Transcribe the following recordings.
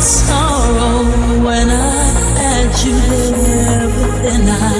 sorrow. When I had you there, but then I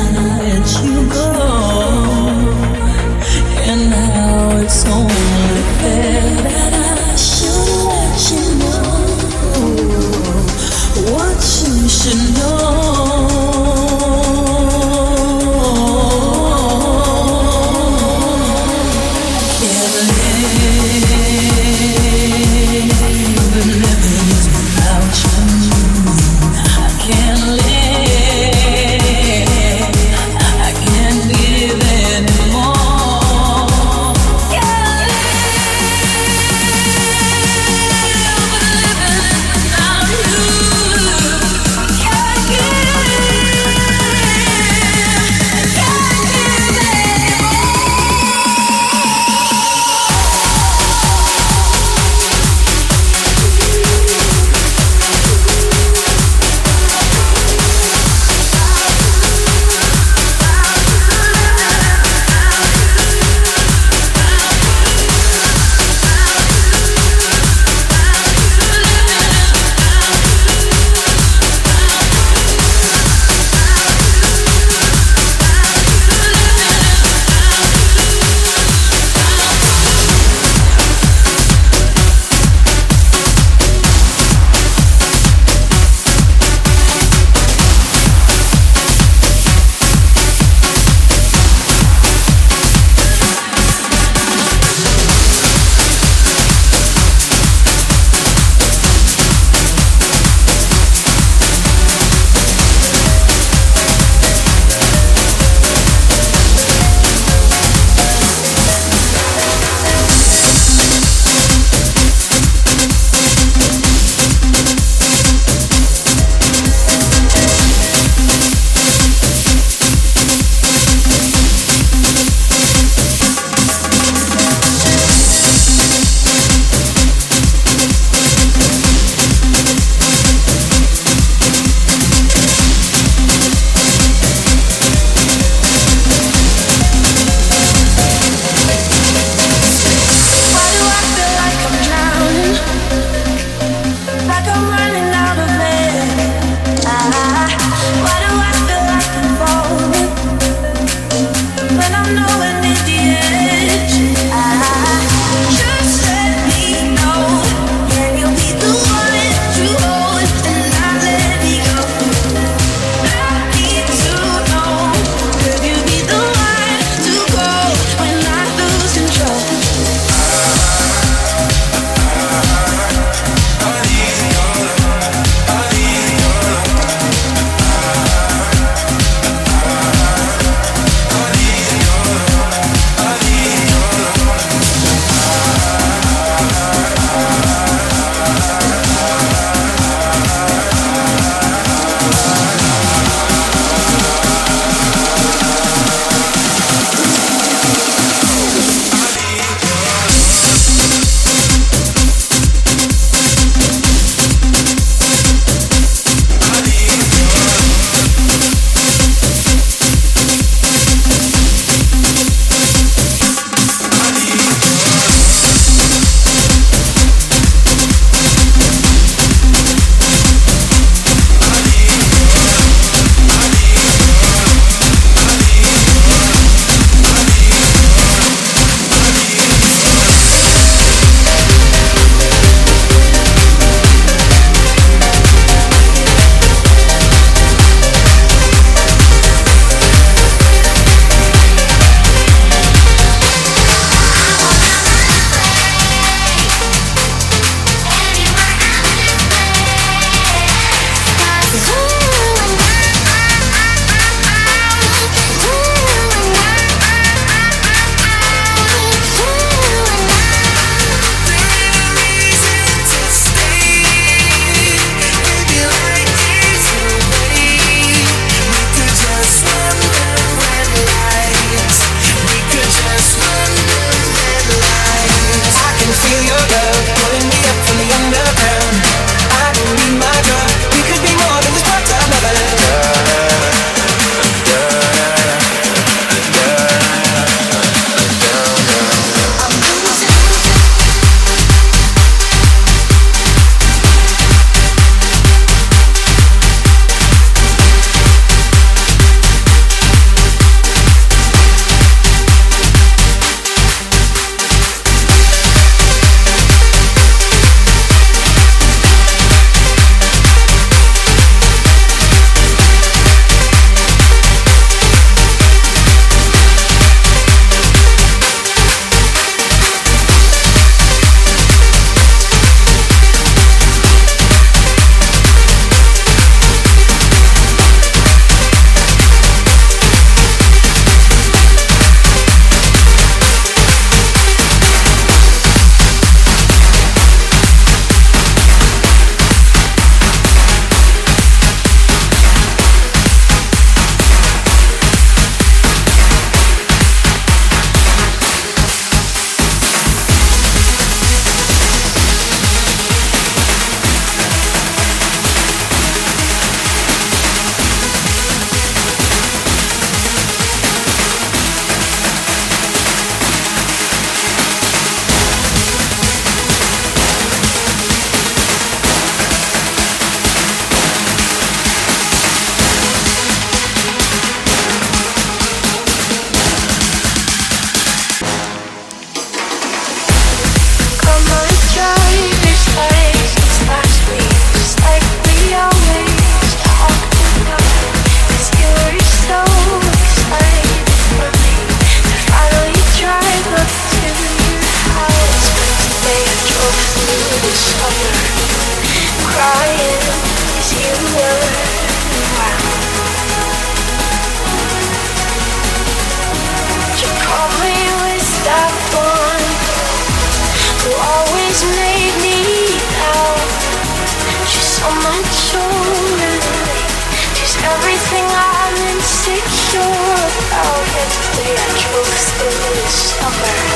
Yes, you didn't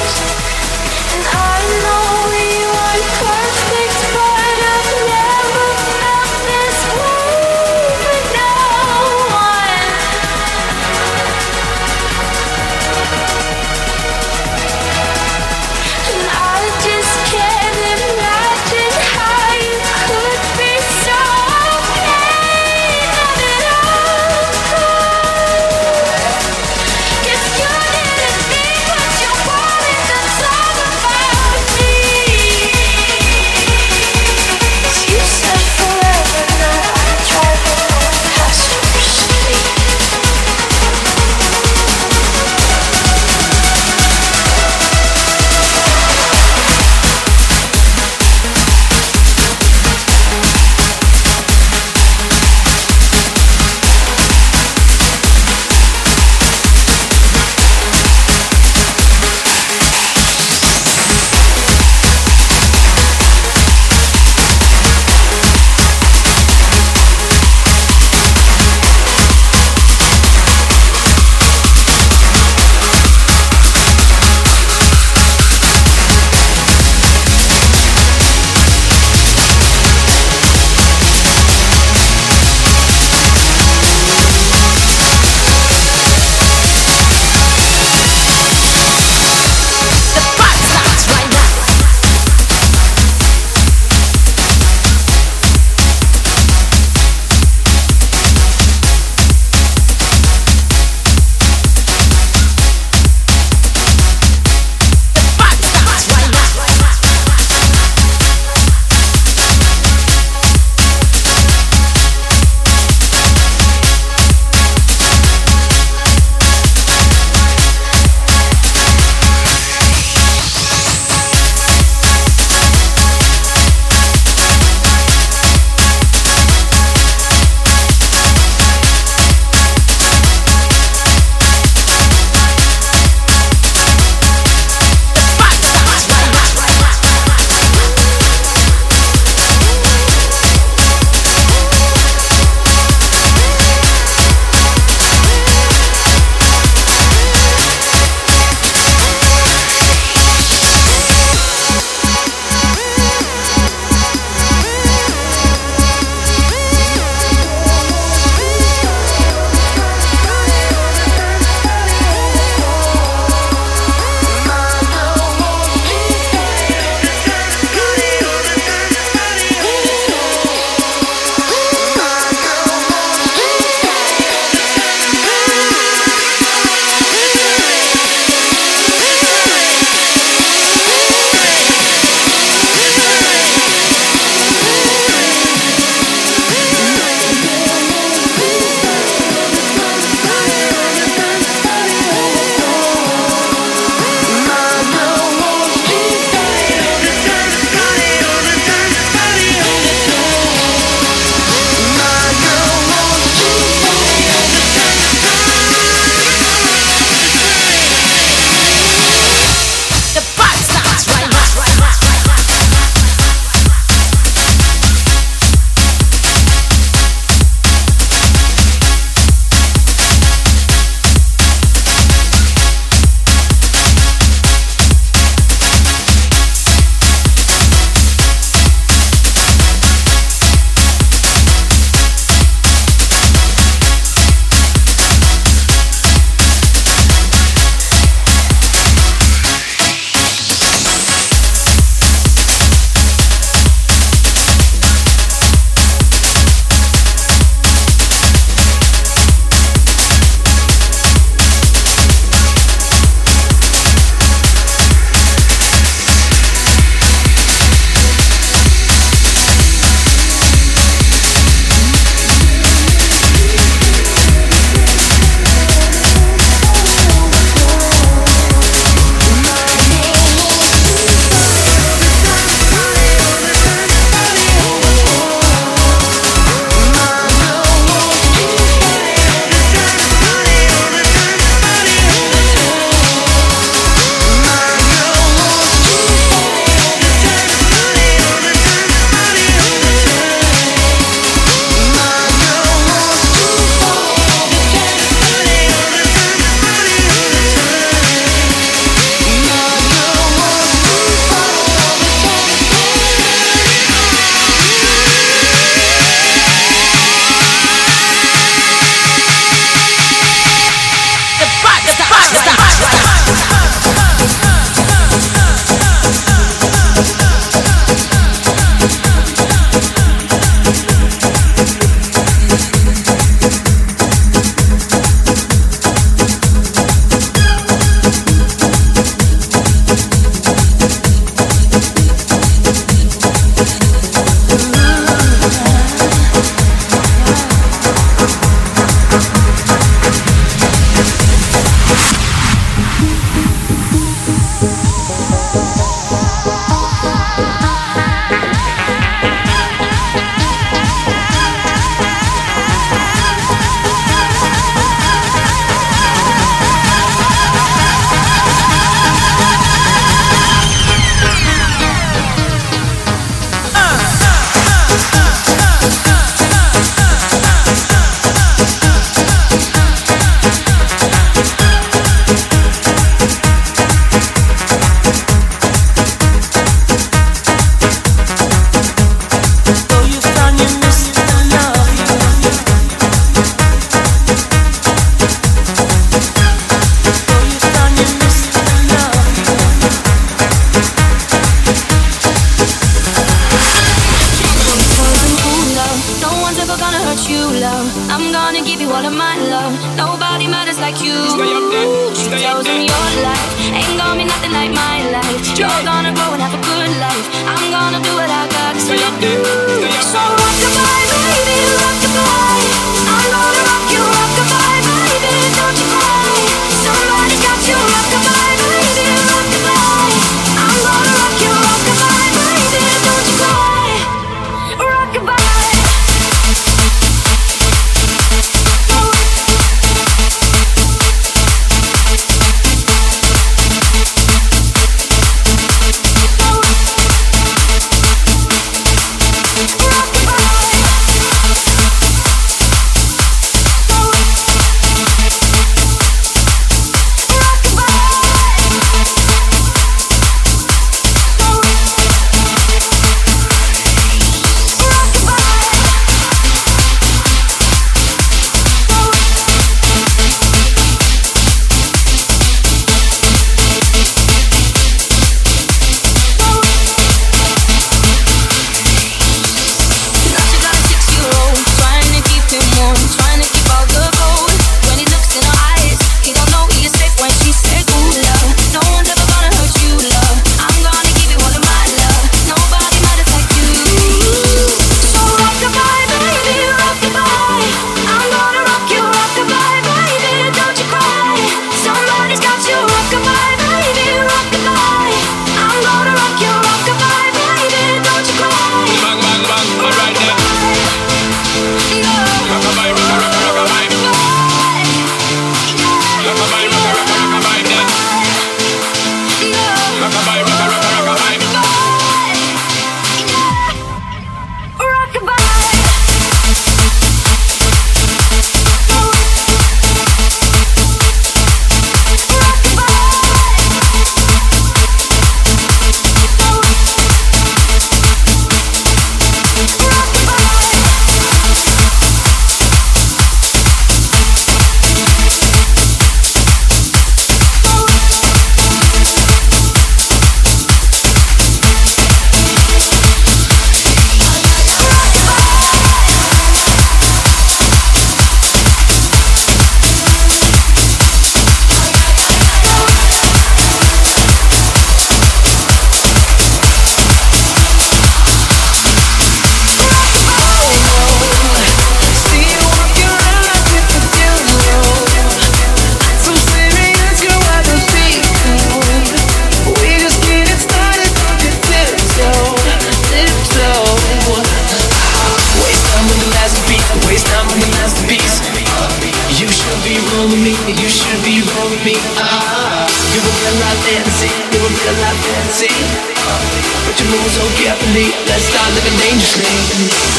living dangerously.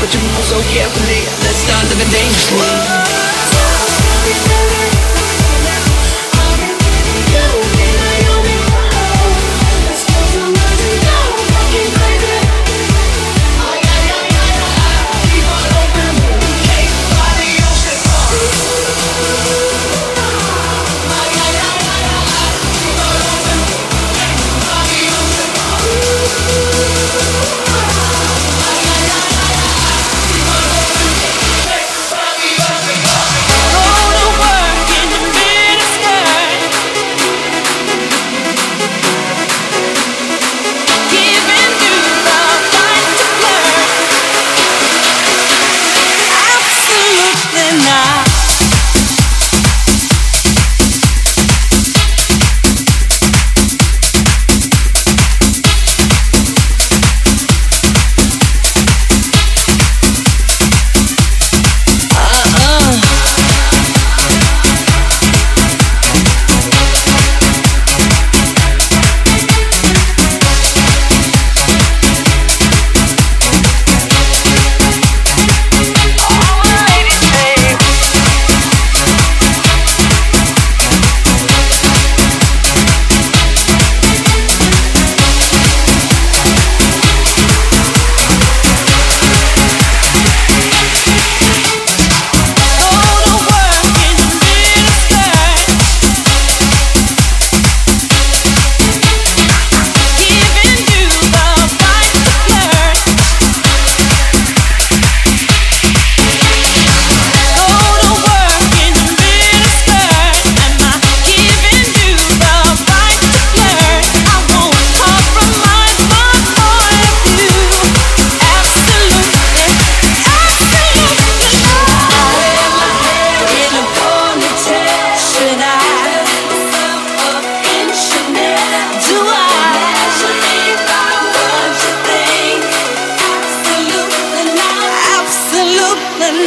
But you move so carefully Let's start living dangerously.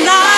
Not